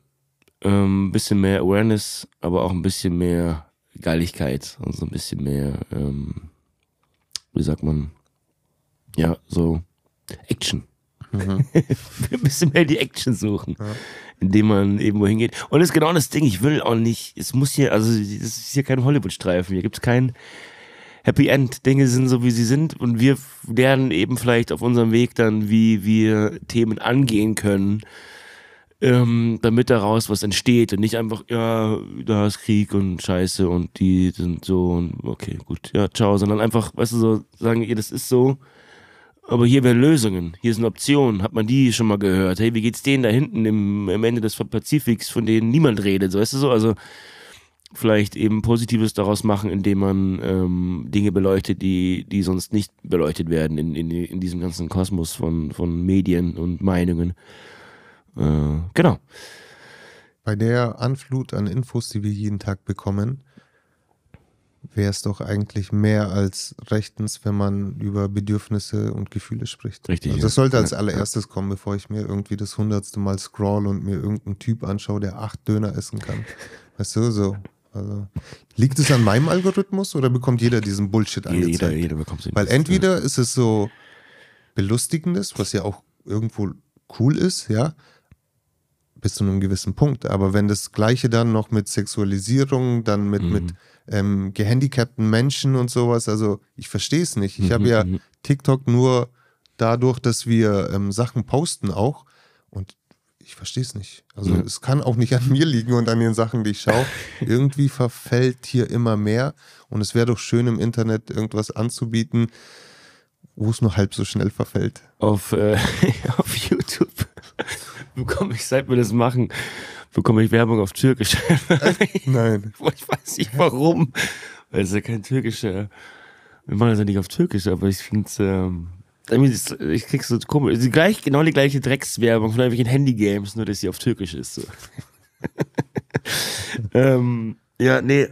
B: Ähm, bisschen mehr Awareness, aber auch ein bisschen mehr Geiligkeit. Also ein bisschen mehr, ähm, wie sagt man, ja, so Action.
A: Mhm. [laughs]
B: ein bisschen mehr die Action suchen, indem man irgendwo hingeht. Und das ist genau das Ding, ich will auch nicht, es muss hier, also das ist hier kein Hollywood-Streifen, hier gibt es kein Happy End. Dinge sind so, wie sie sind und wir lernen eben vielleicht auf unserem Weg dann, wie wir Themen angehen können, ähm, damit daraus was entsteht und nicht einfach, ja, da ist Krieg und Scheiße und die sind so und okay, gut, ja, ciao, sondern einfach, weißt du, so sagen, ihr, das ist so, aber hier wären Lösungen, hier sind Optionen, hat man die schon mal gehört? Hey, wie geht's denen da hinten im, im Ende des Pazifiks, von denen niemand redet, so, weißt du so, also vielleicht eben Positives daraus machen, indem man ähm, Dinge beleuchtet, die, die sonst nicht beleuchtet werden in, in, in diesem ganzen Kosmos von, von Medien und Meinungen. Äh, genau.
A: Bei der Anflut an Infos, die wir jeden Tag bekommen, wäre es doch eigentlich mehr als rechtens, wenn man über Bedürfnisse und Gefühle spricht.
B: Richtig,
A: Also das sollte als allererstes kommen, bevor ich mir irgendwie das hundertste Mal scroll und mir irgendeinen Typ anschaue, der acht Döner essen kann. [laughs] Weißt du, so. Also, liegt es an meinem Algorithmus oder bekommt jeder diesen Bullshit angezeigt?
B: jeder, jeder bekommt sie.
A: Weil entweder ist es so belustigendes, was ja auch irgendwo cool ist, ja, bis zu einem gewissen Punkt. Aber wenn das Gleiche dann noch mit Sexualisierung, dann mit,
B: Mhm.
A: mit ähm, gehandicapten Menschen und sowas, also ich verstehe es nicht. Ich habe ja
B: mhm.
A: TikTok nur dadurch, dass wir ähm, Sachen posten auch und ich verstehe es nicht. Also
B: Ja.
A: es kann auch nicht an [laughs] mir liegen und an den Sachen, die ich schaue. [laughs] Irgendwie verfällt hier immer mehr und es wäre doch schön im Internet irgendwas anzubieten, wo es nur halb so schnell verfällt.
B: auf, äh, [laughs] auf YouTube [laughs] bekomme ich, seit wir das machen, bekomme ich Werbung auf Türkisch.
A: Nein. [laughs]
B: ich weiß nicht warum. Weil es ja kein türkischer. Wir machen das ja nicht auf Türkisch, aber ich finde es. Ähm, ich krieg so komisch. Die gleich, genau die gleiche Dreckswerbung von irgendwelchen Handygames, nur dass sie auf Türkisch ist. So. [laughs] ähm, ja, nee.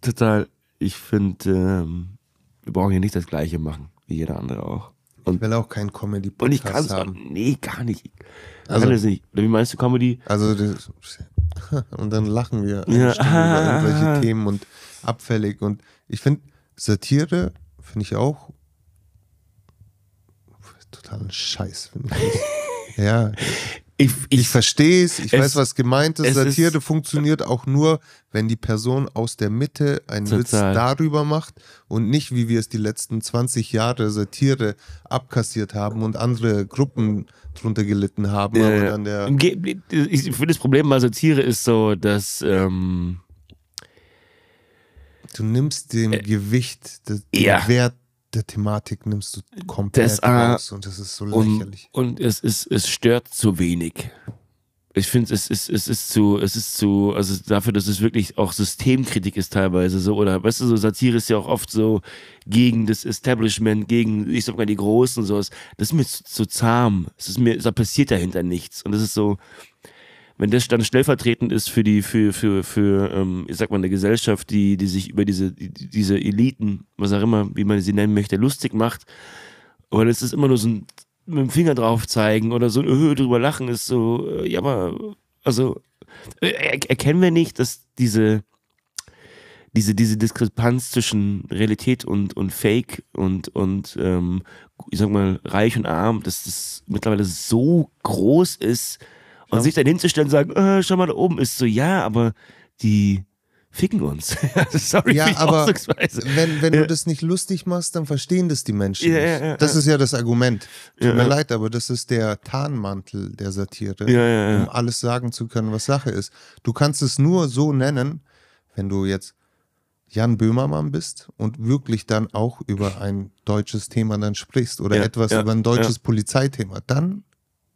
B: Total. Ich finde, ähm, wir brauchen hier nicht das gleiche machen, wie jeder andere auch.
A: Ich will auch keinen comedy
B: Und ich kann
A: haben.
B: Nee, gar nicht.
A: Also-
B: Also, nicht. Oder wie meinst du Comedy?
A: Also das, [laughs] und dann lachen wir
B: Ja.
A: Über [laughs] irgendwelche Themen und abfällig und ich finde Satire finde ich auch totalen Scheiß finde ich. das. [laughs] ja,
B: Ich,
A: ich verstehe es, ich weiß, was gemeint ist. Satire
B: ist-
A: funktioniert auch nur, wenn die Person aus der Mitte einen Witz
B: Total.
A: darüber macht und nicht, wie wir es die letzten 20 Jahre Satire abkassiert haben und andere Gruppen drunter gelitten haben.
B: äh, im Ge- ich finde das Problem bei Satire ist so, dass ähm,
A: Du nimmst dem Gewicht, den
B: Äh, ja.
A: Wert der Thematik nimmst du komplett
B: Das,
A: raus und das ist so
B: und,
A: lächerlich.
B: und es ist es stört zu wenig. Ich finde es ist es ist zu es ist zu also dafür, dass es wirklich auch Systemkritik ist teilweise so oder weißt du so Satire ist ja auch oft so gegen das Establishment, gegen ich sag mal die Großen und sowas. Das ist mir zu, zu zahm. Es ist mir da passiert dahinter nichts und das ist so wenn das dann stellvertretend ist für die, für, für, für, ähm, ich sag mal, eine Gesellschaft, die, die sich über diese, die, diese Eliten, was auch immer, wie man sie nennen möchte, lustig macht, aber das ist immer nur so ein mit dem Finger drauf zeigen oder so äh, drüber lachen ist so, äh, ja, aber, also, äh, erkennen wir nicht, dass diese, diese, diese Diskrepanz zwischen Realität und, und Fake und, und ähm, ich sag mal, reich und arm, dass das mittlerweile so groß ist und ja. sich dann hinzustellen und sagen, äh, schau mal da oben, ist so, ja, aber die ficken uns.
A: Sorry [laughs] ja, aber wenn, wenn ja. du das nicht lustig machst, dann verstehen das die Menschen ja, nicht. Ja, das ist ja das Argument. Tut mir leid, aber das ist der Tarnmantel der Satire, um alles sagen zu können, was Sache ist. Du kannst es nur so nennen, wenn du jetzt Jan Böhmermann bist und wirklich dann auch über ein deutsches Thema dann sprichst oder etwas über ein deutsches Polizeithema, dann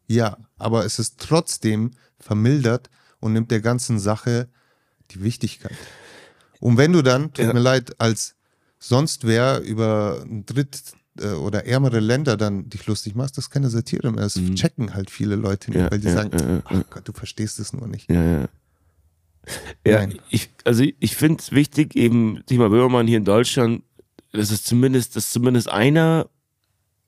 A: ja, aber es ist trotzdem vermildert und nimmt der ganzen Sache die Wichtigkeit. Und wenn du dann, tut ja. mir leid, als sonst wer über ein Dritt- äh, oder ärmere Länder dann dich lustig machst, das ist keine Satire mehr. Das mhm. checken halt viele Leute nicht, ja, weil die ja, sagen, ach Gott, du verstehst es nur nicht.
B: Ja, ja. Ja, ich, also ich finde es wichtig, eben Thema Böhmermann hier in Deutschland, dass es zumindest, dass zumindest einer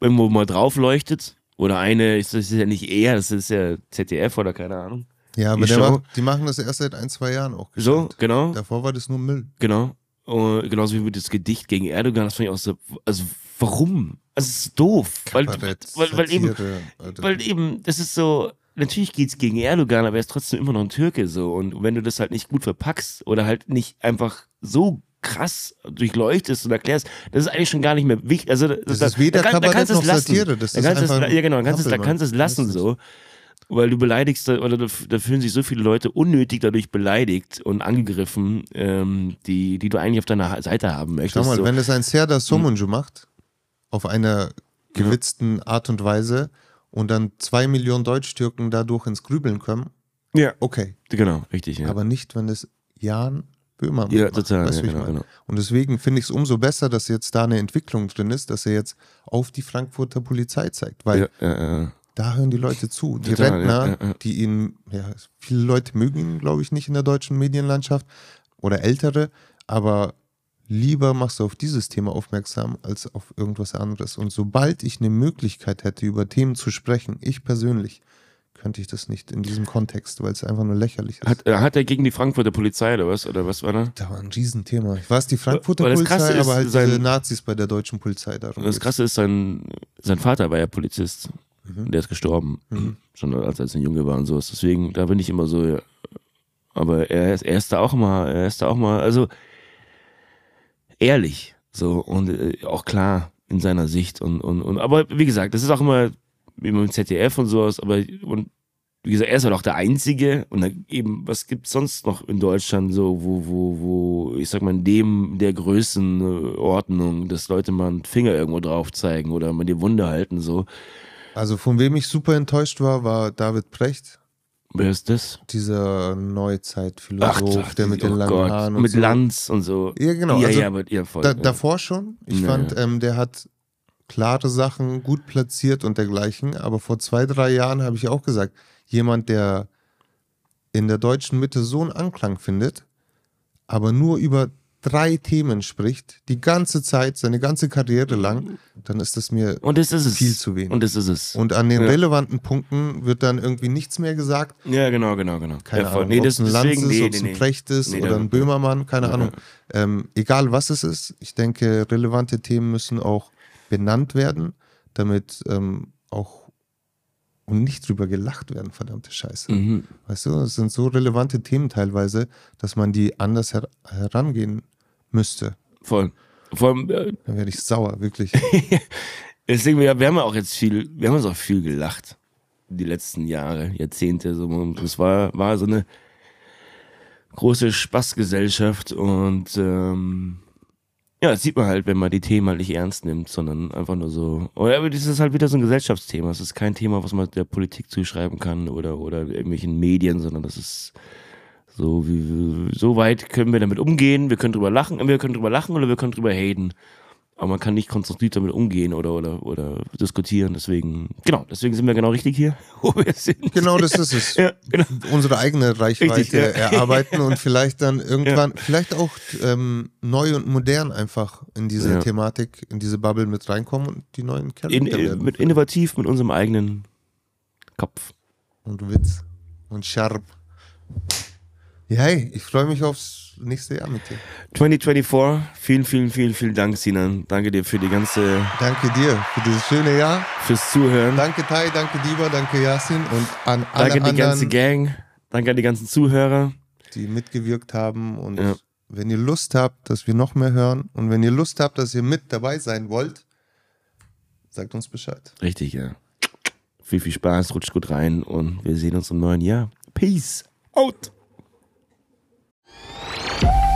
B: irgendwo mal drauf leuchtet. Oder eine, das ist ja nicht er, das ist ja ZDF oder keine Ahnung.
A: Ja, aber die, macht, die machen das erst seit ein, zwei Jahren auch.
B: Gestellt. So, genau.
A: Davor war das nur Müll.
B: Genau. Und genauso wie mit das Gedicht gegen Erdogan, das fand ich auch so, also warum? Also es ist doof. Weil, weil, weil, eben, weil eben, das ist so, natürlich geht es gegen Erdogan, aber er ist trotzdem immer noch ein Türke so. Und wenn du das halt nicht gut verpackst oder halt nicht einfach so krass durchleuchtest und erklärst, das ist eigentlich schon gar nicht mehr wichtig. Also das,
A: das ist weder da, da, da kannst noch lassen. Satire, das
B: da ist einfach es, Ja genau, da kannst, da kannst es lassen so. Weil du beleidigst, oder da, da, fühlen sich so viele Leute unnötig dadurch beleidigt und angegriffen, ähm, die, die du eigentlich auf deiner Seite haben möchtest.
A: Schau mal,
B: so.
A: wenn es ein Serdar Somunju hm. macht, auf einer gewitzten. Art und Weise, und dann zwei Millionen Deutsch-Türken dadurch ins Grübeln kommen,
B: ja. Okay. Genau, richtig. Ja.
A: Aber nicht, wenn es Jan Böhmer
B: Ja, total. Weißt, ja, genau, genau.
A: Und deswegen finde ich es umso besser, dass jetzt da eine Entwicklung drin ist, dass er jetzt auf die Frankfurter Polizei zeigt. Weil ja, da hören die Leute zu. Die total, Rentner, die ihn, ja, viele Leute mögen ihn, glaube ich, nicht in der deutschen Medienlandschaft oder ältere, aber lieber machst du auf dieses Thema aufmerksam als auf irgendwas anderes. Und sobald ich eine Möglichkeit hätte, über Themen zu sprechen, ich persönlich, könnte ich das nicht in diesem Kontext, weil es einfach nur lächerlich ist.
B: Hat, äh, hat er gegen die Frankfurter Polizei oder was? Oder was war da?
A: Da war ein Riesenthema. Ich weiß die Frankfurter Polizei, ist, aber halt sein, diese Nazis bei der deutschen Polizei darum.
B: Das Krasse ist, sein, sein Vater war ja Polizist. Mhm. Der ist gestorben. Mhm. Schon als er ein Junge war und so. Deswegen, da bin ich immer so, ja. aber er ist, er ist da auch mal, er ist da auch mal, also ehrlich. So und äh, auch klar in seiner Sicht und, und, und aber wie gesagt, das ist auch immer wie mit dem ZDF und sowas, aber und wie gesagt, er ist halt auch der Einzige und dann eben, was gibt es sonst noch in Deutschland so, wo, wo, wo, ich sag mal, in dem der Größenordnung, dass Leute mal einen Finger irgendwo drauf zeigen oder mal die Wunde halten, so.
A: Also von wem ich super enttäuscht war, war David Precht.
B: Wer ist das?
A: Dieser Neuzeitphilosoph, der mit den oh langen Gott, Haaren
B: und mit so. Lanz und so.
A: Ja, genau. Ja,
B: also ja, aber, ja,
A: voll, da, davor schon. Ich ja, fand, ähm, der hat klare Sachen gut platziert und dergleichen. Aber vor zwei, drei Jahren habe ich auch gesagt, jemand, der in der deutschen Mitte so einen Anklang findet, aber nur über drei Themen spricht, die ganze Zeit, seine ganze Karriere lang, dann ist das mir
B: ist
A: viel zu wenig.
B: Und das ist es.
A: Und an den ja. relevanten Punkten wird dann irgendwie nichts mehr gesagt.
B: Ja, genau, genau, genau.
A: Keine ja, Ahnung, nee, ob es ein Lanz ist, nee, ob es ein Precht ist nee, oder ein Böhmermann, keine ja, Ahnung. Ähm, egal was es ist, ich denke, relevante Themen müssen auch benannt werden, damit ähm, auch und nicht drüber gelacht werden, verdammte Scheiße. Mhm. Weißt du, es sind so relevante Themen teilweise, dass man die anders her herangehen müsste.
B: Voll. Vor allem,
A: äh, Dann werde ich sauer, wirklich. [laughs]
B: Deswegen, wir, wir haben ja auch jetzt viel, wir haben uns auch viel gelacht. Die letzten Jahre, Jahrzehnte. So. Das war, war so eine große Spaßgesellschaft und ähm, ja, das sieht man halt, wenn man die Themen halt nicht ernst nimmt, sondern einfach nur so. Oder das ist halt wieder so ein Gesellschaftsthema. Es ist kein Thema, was man der Politik zuschreiben kann oder, oder irgendwelchen Medien, sondern das ist so, wie, so weit können wir damit umgehen. Wir können drüber lachen, wir können drüber lachen oder wir können drüber haten. Aber man kann nicht konstruktiv damit umgehen oder, oder, oder diskutieren. Deswegen, genau, deswegen sind wir genau richtig hier, [laughs] wo wir sind.
A: Genau, das ist es. [laughs]
B: Ja, genau.
A: Unsere eigene Reichweite
B: Richtig, ja.
A: erarbeiten und vielleicht dann [laughs] irgendwann, vielleicht auch ähm, neu und modern einfach in diese
B: Ja.
A: Thematik, in diese Bubble mit reinkommen und die neuen Kerle
B: In,
A: werden.
B: mit innovativ, mit unserem eigenen Kopf.
A: und Witz und Sharp. Ja, hey, ich freue mich aufs nächste Jahr mit dir.
B: 2024, vielen, vielen, vielen, vielen Dank, Sinan. Danke dir für die ganze,
A: Danke dir für dieses schöne Jahr.
B: fürs Zuhören.
A: Danke Tai, danke Diva, danke Yasin und an alle
B: Danke an die ganze
A: anderen,
B: Gang. Danke an die ganzen Zuhörer.
A: die mitgewirkt haben. Und
B: Ja.
A: wenn ihr Lust habt, dass wir noch mehr hören und wenn ihr Lust habt, dass ihr mit dabei sein wollt, sagt uns Bescheid.
B: Richtig, ja. Viel, viel Spaß, rutscht gut rein und wir sehen uns im neuen Jahr. Peace out. Bye.